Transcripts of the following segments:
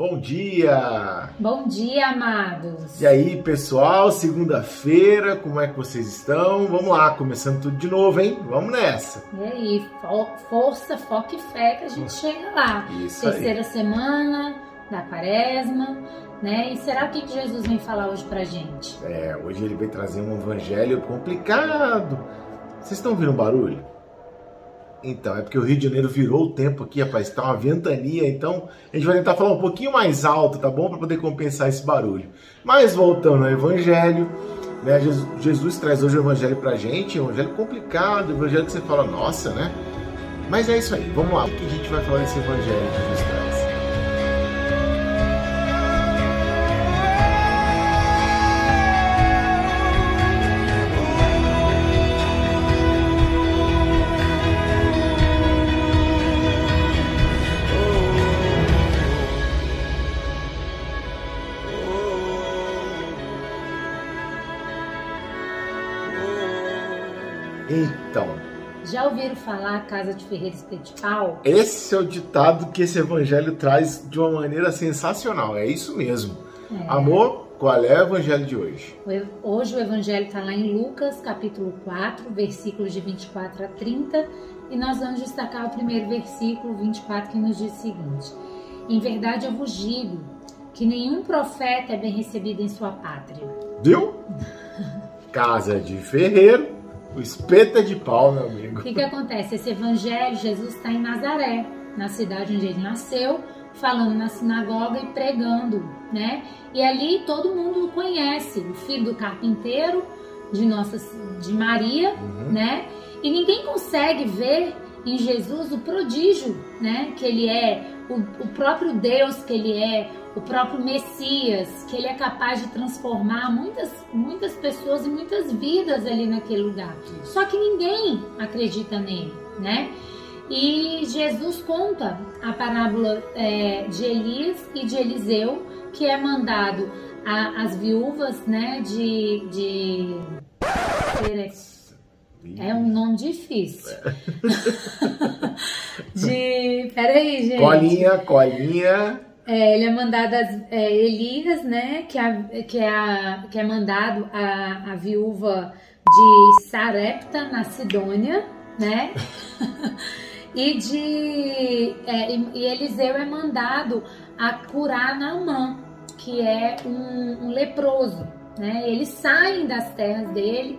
Bom dia! Bom dia, amados! E aí, pessoal, segunda-feira, como é que vocês estão? Vamos lá, começando tudo de novo, hein? Vamos nessa! E aí, força, foco e fé que a gente chega lá. Isso Terceira aí. semana da quaresma, né? E será o que Jesus vem falar hoje pra gente? É, hoje ele vai trazer um evangelho complicado. Vocês estão ouvindo um barulho? Então, é porque o Rio de Janeiro virou o tempo aqui, rapaz, tá uma ventania, então a gente vai tentar falar um pouquinho mais alto, tá bom? Para poder compensar esse barulho. Mas voltando ao Evangelho, né? Jesus, traz hoje o Evangelho pra gente, um Evangelho complicado, um Evangelho que você fala, nossa, né? Mas é isso aí, vamos lá, o que a gente vai falar desse Evangelho que Jesus traz? Então, Já ouviram falar Casa de Ferreira Pau? esse é o ditado que esse evangelho traz de uma maneira sensacional. É isso mesmo. É. Amor, qual é o evangelho de hoje? Hoje o evangelho está lá em Lucas, capítulo 4, versículos de 24 a 30, e nós vamos destacar o primeiro versículo 24 que nos diz o seguinte: Em verdade eu vos digo que nenhum profeta é bem recebido em sua pátria. Viu? Casa de ferreiro, o espeto é de pau, meu O amigo. que, que acontece? Esse evangelho, Jesus está em Nazaré, na cidade onde ele nasceu, falando na sinagoga e pregando, né? E ali todo mundo o conhece, o filho do carpinteiro, de Nossa de Maria, Uhum. né? E ninguém consegue ver em Jesus o prodígio, né? Que ele é, o, o próprio Deus que ele é, o próprio Messias, que ele é capaz de transformar muitas, muitas pessoas e muitas vidas ali naquele lugar. Só que ninguém acredita nele, né? E Jesus conta a parábola é, de Elias e de Eliseu, que é mandado às viúvas, né? De, de é um nome difícil. de. Peraí, gente. Colinha, colinha. É, ele é mandado a é, Elias, né? Que, a, que, é a, que é mandado a, a viúva de Sarepta, na Sidônia, né? e de. é, e, e Eliseu é mandado a curar Naamã, que é um, um leproso. Né? Eles saem das terras dele,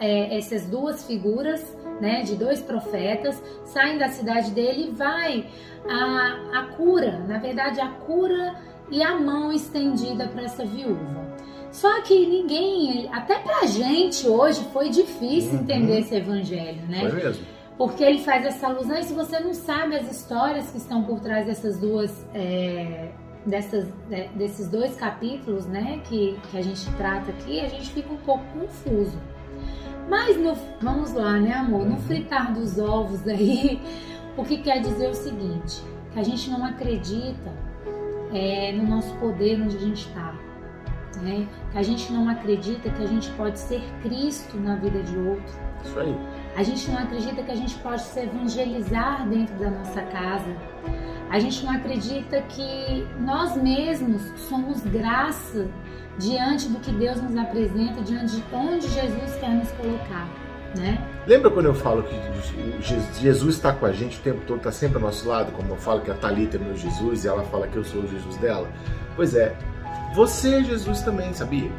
é, essas duas figuras, né, de dois profetas, saem da cidade dele e vai a, a cura, na verdade a cura e a mão estendida para essa viúva. Só que ninguém, até pra gente hoje foi difícil Uhum. entender esse evangelho, né? Foi mesmo? Porque ele faz essa alusão, e se você não sabe as histórias que estão por trás dessas duas, é, dessas, de- desses dois capítulos, né, que, que a gente trata aqui, a gente fica um pouco confuso. Mas no, vamos lá, né, amor? No fritar dos ovos aí, o que quer dizer o seguinte: que a gente não acredita é, no nosso poder onde a gente está. Né? Que a gente não acredita que a gente pode ser Cristo na vida de outro. Isso aí. A gente não acredita que a gente pode se evangelizar dentro da nossa casa. A gente não acredita que nós mesmos somos graça diante do que Deus nos apresenta, diante de onde Jesus quer nos colocar, né? Lembra quando eu falo que Jesus está com a gente o tempo todo, está sempre ao nosso lado? Como eu falo que a Thalita é meu Jesus e ela fala que eu sou o Jesus dela? Pois é, você é Jesus também, sabia?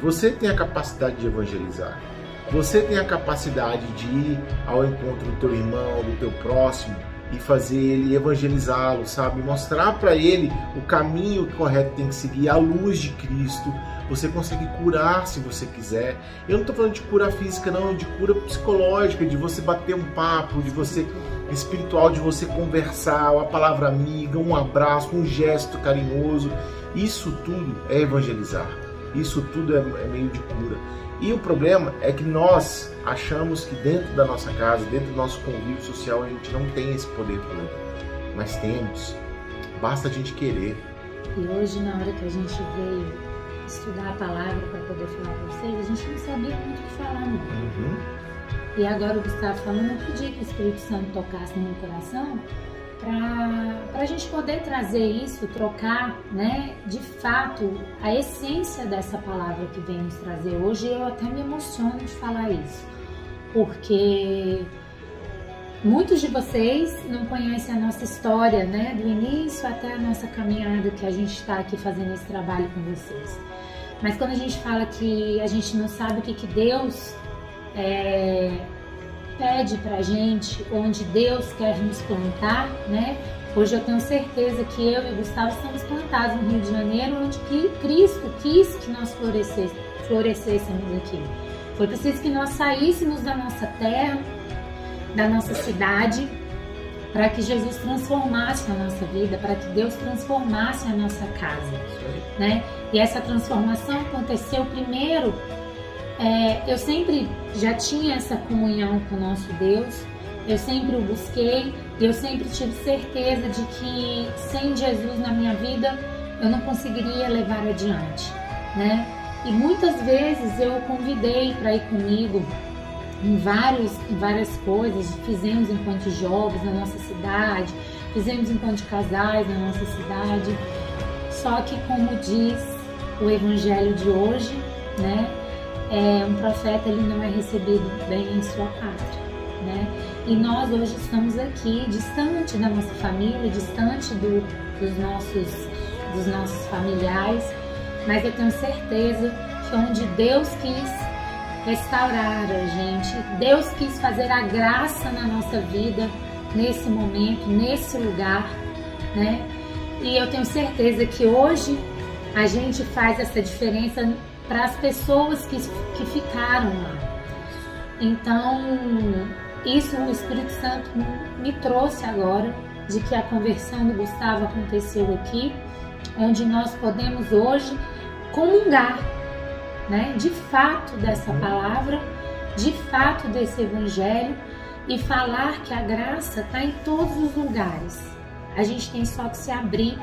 Você tem a capacidade de evangelizar. Você tem a capacidade de ir ao encontro do teu irmão, do teu próximo e fazer ele evangelizá-lo, sabe? Mostrar para ele o caminho correto que tem que seguir, a luz de Cristo. Você consegue curar se você quiser. Eu não estou falando de cura física, não, de cura psicológica, de você bater um papo, de você espiritual, de você conversar, uma palavra amiga, um abraço, um gesto carinhoso. Isso tudo é evangelizar. Isso tudo é, é meio de cura. E o problema é que nós achamos que dentro da nossa casa, dentro do nosso convívio social, a gente não tem esse poder todo. Mas temos. Basta a gente querer. E hoje, na hora que a gente veio estudar a palavra para poder falar para vocês, a gente não sabia muito o que falar, não. Uhum. E agora o Gustavo falando, eu pedi que o Espírito Santo tocasse no meu coração para a gente poder trazer isso, trocar, né, de fato, a essência dessa palavra que vem nos trazer hoje. Eu até me emociono de falar isso, porque muitos de vocês não conhecem a nossa história, né, do início até a nossa caminhada que a gente está aqui fazendo esse trabalho com vocês. Mas quando a gente fala que a gente não sabe o que, que Deus é, pede pra gente, onde Deus quer nos plantar, né? Hoje eu tenho certeza que eu e Gustavo estamos plantados no Rio de Janeiro, onde que Cristo quis que nós florescêssemos aqui. Foi preciso que nós saíssemos da nossa terra, da nossa cidade, para que Jesus transformasse a nossa vida, para que Deus transformasse a nossa casa, né? E essa transformação aconteceu primeiro é, eu sempre já tinha essa comunhão com o nosso Deus, eu sempre o busquei, eu sempre tive certeza de que sem Jesus na minha vida eu não conseguiria levar adiante, né? E muitas vezes eu o convidei para ir comigo em, vários, em várias coisas, fizemos enquanto jovens na nossa cidade, fizemos enquanto casais na nossa cidade. Só que como diz o evangelho de hoje, né? É, um profeta ele não é recebido bem em sua pátria, né? E nós hoje estamos aqui, distante da nossa família, distante do, dos, nossos, dos nossos familiares, mas eu tenho certeza que onde Deus quis restaurar a gente, Deus quis fazer a graça na nossa vida, nesse momento, nesse lugar, né? E eu tenho certeza que hoje a gente faz essa diferença para as pessoas que, que ficaram lá. Então, isso o Espírito Santo me trouxe agora, de que a conversão do Gustavo aconteceu aqui, onde nós podemos hoje comungar, né, de fato dessa palavra, de fato desse evangelho e falar que a graça está em todos os lugares. A gente tem só que se abrir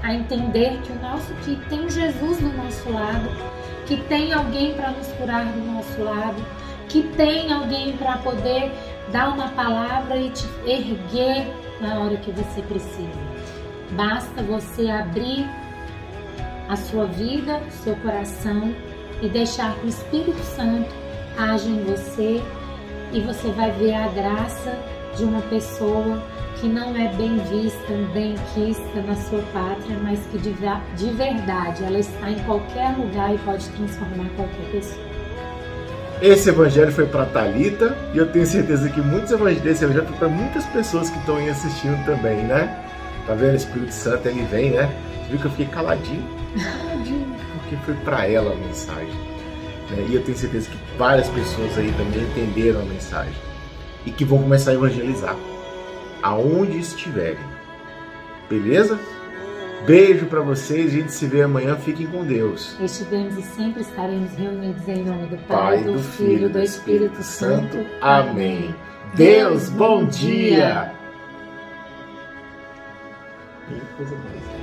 a entender que o nosso que tem Jesus do nosso lado que tem alguém para nos curar do nosso lado, que tem alguém para poder dar uma palavra e te erguer na hora que você precisa. Basta você abrir a sua vida, seu coração e deixar que o Espírito Santo age em você e você vai ver a graça de uma pessoa que não é bem vista, bem quista na sua pátria, mas que de, de verdade ela está em qualquer lugar e pode transformar qualquer pessoa. Esse evangelho foi para Talita e eu tenho certeza que muitos evangelhos desse evangelho foi para muitas pessoas que estão aí assistindo também, né? Tá vendo? O Espírito Santo ele vem, né? Você viu que eu fiquei caladinho? Caladinho, porque foi para ela a mensagem. Né? E eu tenho certeza que várias pessoas aí também entenderam a mensagem e que vão começar a evangelizar aonde estiverem. Beleza? Beijo para vocês, a gente se vê amanhã, fiquem com Deus. Estivemos e sempre estaremos reunidos em nome do Pai, Pai do, do Filho e do Espírito, Espírito Santo. Santo. Amém. Deus, bom dia! dia. coisa mais.